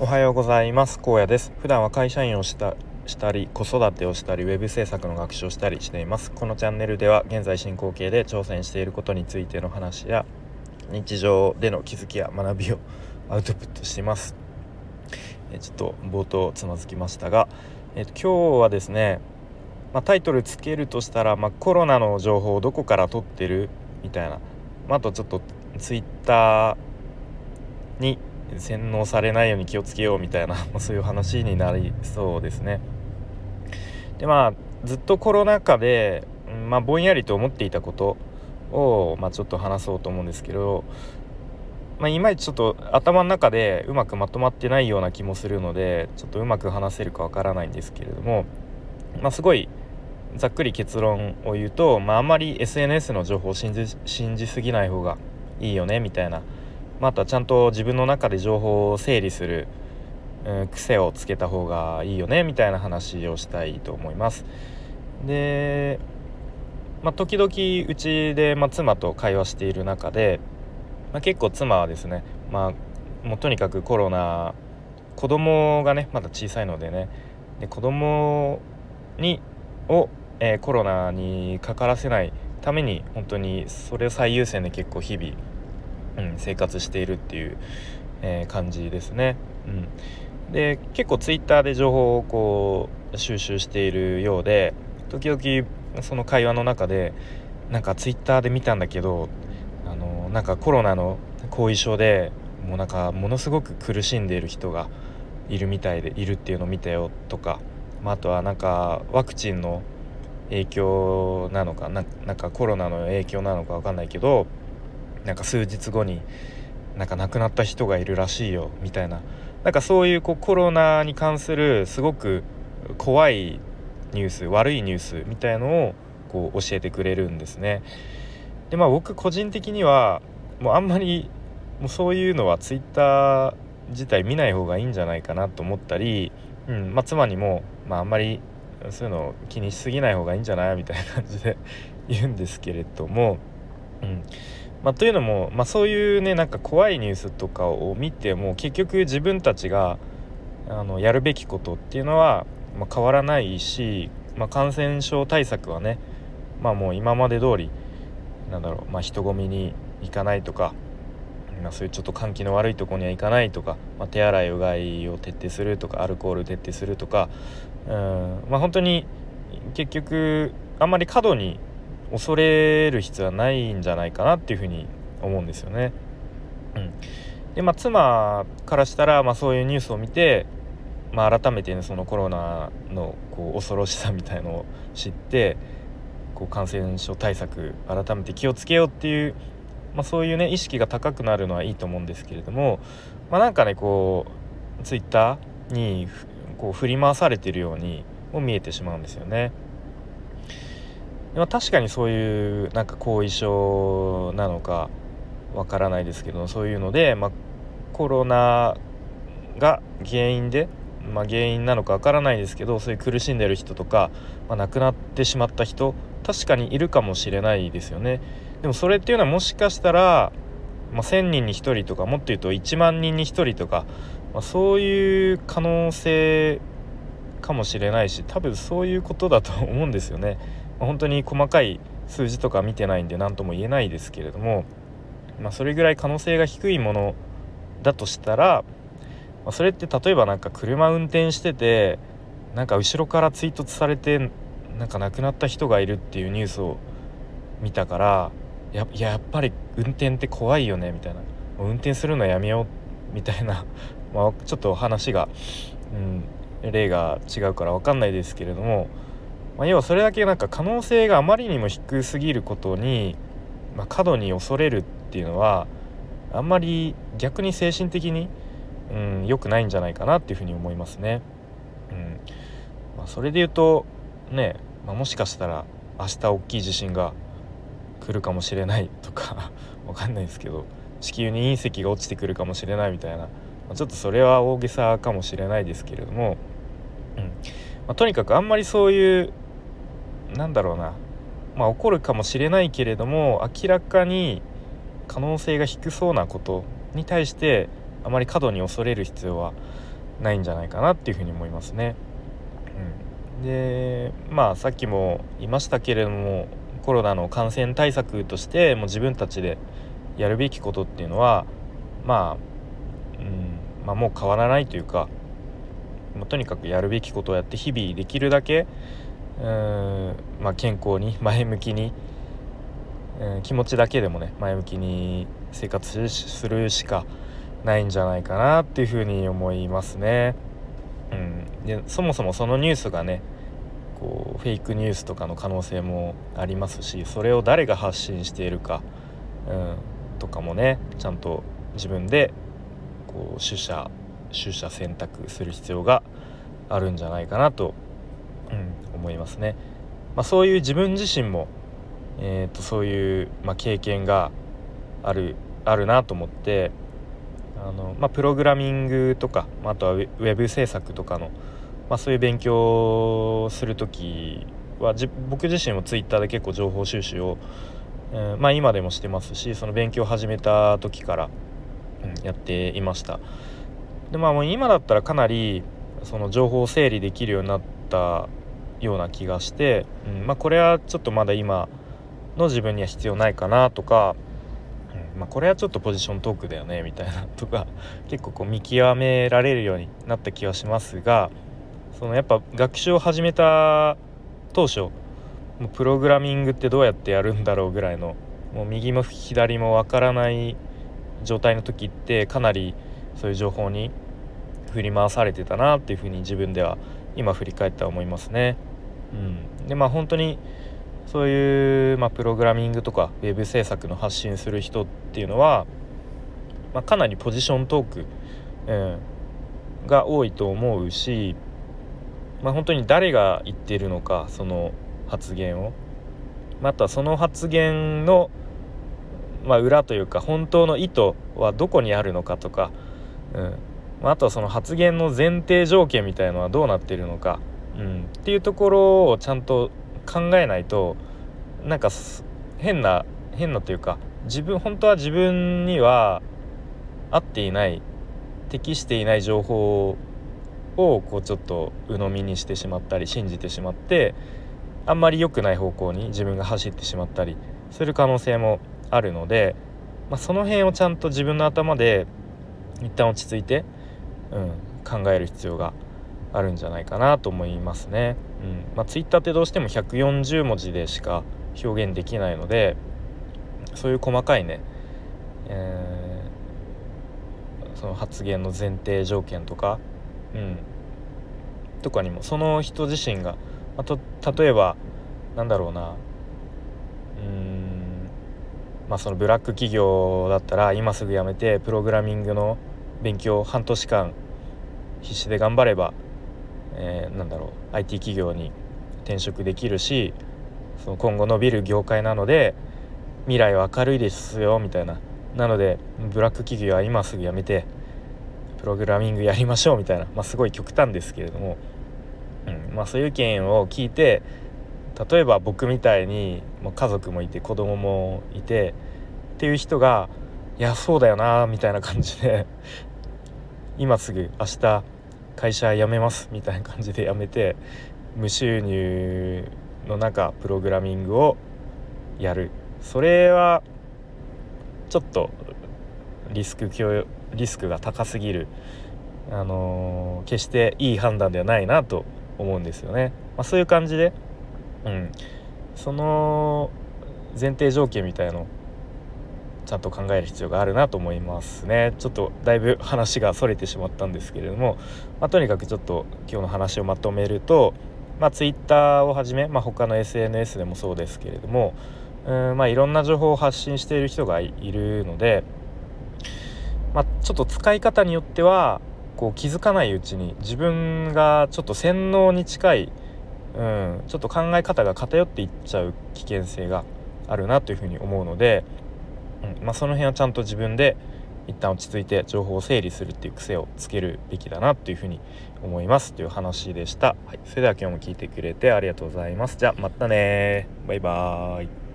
おはようございます。高野です。普段は会社員をしたしたり子育てをしたりウェブ制作の学習をしたりしています。このチャンネルでは現在進行形で挑戦していることについての話や日常での気づきや学びをアウトプットしています。えちょっと冒頭つまずきましたが、えっと、今日はですね、まあ、タイトルつけるとしたら、まあ、コロナの情報をどこから取ってるみたいな、まあ、あとちょっとツイッターに洗脳されないように気をつけようみたいな そういう話になりそうですね。でまあずっとコロナ禍で、まあ、ぼんやりと思っていたことを、まあ、ちょっと話そうと思うんですけど、まあ、いまいちちょっと頭の中でうまくまとまってないような気もするのでちょっとうまく話せるかわからないんですけれども、まあ、すごいざっくり結論を言うと、まあ、あんまり SNS の情報を信じ信じすぎない方がいいよねみたいなまたちゃんと自分の中で情報を整理する、うん、癖をつけた方がいいよねみたいな話をしたいと思います。で、まあ、時々うちで、まあ、妻と会話している中で、まあ、結構妻はですね、まあ、もうとにかくコロナ子供がねまだ小さいのでねで子供にを、えー、コロナにかからせないために本当にそれを最優先で結構日々うん、生活しているっていう、えー、感じですね。うん、で結構ツイッターで情報をこう収集しているようで時々その会話の中でなんかツイッターで見たんだけどあのなんかコロナの後遺症でもうなんかものすごく苦しんでいる人がいるみたいでいるっていうのを見たよとか、まあ、あとはなんかワクチンの影響なのかななんかコロナの影響なのか分かんないけどなんか数日後になんか亡くなった人がいるらしいよみたいななんかそういうこうコロナに関するすごく怖いニュース悪いニュースみたいのをこう教えてくれるんですね。でまあ僕個人的にはもうあんまりもうそういうのはツイッター自体見ない方がいいんじゃないかなと思ったり、うんまあ、妻にも、まあ、あんまりそういうの気にしすぎない方がいいんじゃないみたいな感じで言うんですけれども、うんまあ、というのも、まあ、そういうねなんか怖いニュースとかを見ても結局自分たちがあのやるべきことっていうのは、まあ、変わらないし、まあ、感染症対策はね、まあ、もう今まで通りなんだろう、まあ、人混みに行かないとか、まあ、そういうちょっと換気の悪いとこには行かないとか、まあ、手洗いうがいを徹底するとかアルコール徹底するとかうん、まあ、本当に結局あんまり過度に恐れる必要はないんじゃないかなっていうふうに思うんですよね。うん、でまあ妻からしたら、まあ、そういうニュースを見て、まあ、改めて、ね、そのコロナのこう恐ろしさみたいのを知ってこう感染症対策改めて気をつけようっていう、まあ、そういうね意識が高くなるのはいいと思うんですけれども、まあ、なんかねこうツイッターにこう振り回されてるようにも見えてしまうんですよね。まあ、確かにそういうなんか後遺症なのかわからないですけどそういうので、まあ、コロナが原因で、まあ、原因なのかわからないですけどそういう苦しんでる人とか、まあ、亡くなってしまった人確かにいるかもしれないですよね。でもそれっていうのはもしかしたら、まあ、1,000人に1人とかもっと言うと1万人に1人とか、まあ、そういう可能性かもしれないし多分そういうことだと思うんですよね。本当に細かい数字とか見てないんで何とも言えないですけれども、まあ、それぐらい可能性が低いものだとしたら、まあ、それって例えば何か車運転しててなんか後ろから追突されてなんか亡くなった人がいるっていうニュースを見たからやいややっぱり運転って怖いよねみたいな。運転するのやめようみたいな、まあ、ちょっと話が、うん、例が違うから分かんないですけれどもまあ、要はそれだけなんか可能性があまりにも低すぎることに、まあ、過度に恐れるっていうのはあんまり逆に精神的に、うん、くないんじゃないかなっていうふうに思いますね。うんまあ、それで言うとね、まあ、もしかしたら明日大きい地震が来るかもしれないとか わかんないですけど地球に隕石が落ちてくるかもしれないみたいな、まあ、ちょっとそれは大げさかもしれないですけれども、うんまあ、とにかくあんまりそういうなんだろうなまあ起こるかもしれないけれども明らかに可能性が低そうなことに対してあまり過度に恐れる必要はないんじゃないかなっていうふうに思いますね。うん、でまあさっきも言いましたけれどもコロナの感染対策としてもう自分たちでやるべきことっていうのはまあ、うんまあ、もう変わらないというかまあ、とにかくやるべきことをやって日々できるだけうん、まあ、健康に 前向きに、うん、気持ちだけでもね前向きに生活するしかないんじゃないかなっていうふうに思いますね。うん、でそもそもそのニュースがねこうフェイクニュースとかの可能性もありますしそれを誰が発信しているか、うん、とかもねちゃんと自分でこう取捨取捨選択する必要があるんじゃないかなと、うん、思いますね。まあ、そういう自分自身も、えー、とそういう、まあ、経験があるあるなと思ってあの、まあ、プログラミングとか、まあ、とはウェブ制作とかの、まあ、そういう勉強をする時は僕自身もツイッターで結構情報収集を、えー、まあ、今でもしてますしその勉強を始めた時から、うん、やっていました。でまあもう今だったらかなりその情報を整理できるようになったような気がして、うんまあ、これはちょっとまだ今の自分には必要ないかなとか、うんまあ、これはちょっとポジショントークだよねみたいなとか結構こう見極められるようになった気はしますがそのやっぱ学習を始めた当初もうプログラミングってどうやってやるんだろうぐらいのもう右も左もわからない状態の時ってかなりそういう情報に振り回されてたなっていうふうに自分では今振り返って思いますね。うん、でまあ本当にそういう、まあ、プログラミングとかウェブ制作の発信する人っていうのは、まあ、かなりポジショントーク、うん、が多いと思うし、まあ、本当に誰が言ってるのかその発言をまたその発言の、まあ、裏というか本当の意図はどこにあるのかとかうんまあとはその発言の前提条件みたいのはどうなっているのか、うん、っていうところをちゃんと考えないとなんか変な変なというか自分本当は自分には合っていない適していない情報をこうちょっと鵜呑みにしてしまったり信じてしまってあんまり良くない方向に自分が走ってしまったりする可能性もあるので、まあ、その辺をちゃんと自分の頭で一旦落ち着いて、うん、考える必要があるんじゃないかなと思いますね。うんまあ、Twitter ってどうしても140文字でしか表現できないのでそういう細かいね、えー、その発言の前提条件とか、うん、とかにもその人自身が、あと例えばなんだろうなうんまあそのブラック企業だったら今すぐ辞めてプログラミングの勉強半年間必死で頑張れば、えー、なんだろう IT 企業に転職できるしその今後伸びる業界なので未来は明るいですよみたいな。なのでブラック企業は今すぐ辞めてプログラミングやりましょうみたいな、まあ、すごい極端ですけれども、うん。まあ、そういう意見を聞いて例えば僕みたいにもう家族もいて子供もいてっていう人がいやそうだよなみたいな感じで今すぐ明日会社辞めますみたいな感じで辞めて無収入の中プログラミングをやる。それはちょっとリスクリスクが高すぎる、あのー、決していい判断ではないなと思うんですよね。まあ、そういう感じで、うん、その前提条件みたいのちゃんと考える必要があるなと思いますね。ちょっとだいぶ話がそれてしまったんですけれども、まあ、とにかくちょっと今日の話をまとめると、まあ、Twitter をはじめ、まあ、他の SNS でもそうですけれどもうんまあいろんな情報を発信している人がいるので、まあ、ちょっと使い方によってはこう気づかないうちに自分がちょっと洗脳に近い、うん、ちょっと考え方が偏っていっちゃう危険性があるなというふうに思うので、うん。まあ、その辺はちゃんと自分で一旦落ち着いて情報を整理するっていう癖をつけるべきだなっていうふうに思いますという話でした、はい、それでは今日も聞いてくれてありがとうございます。じゃあまたねバイバーイ。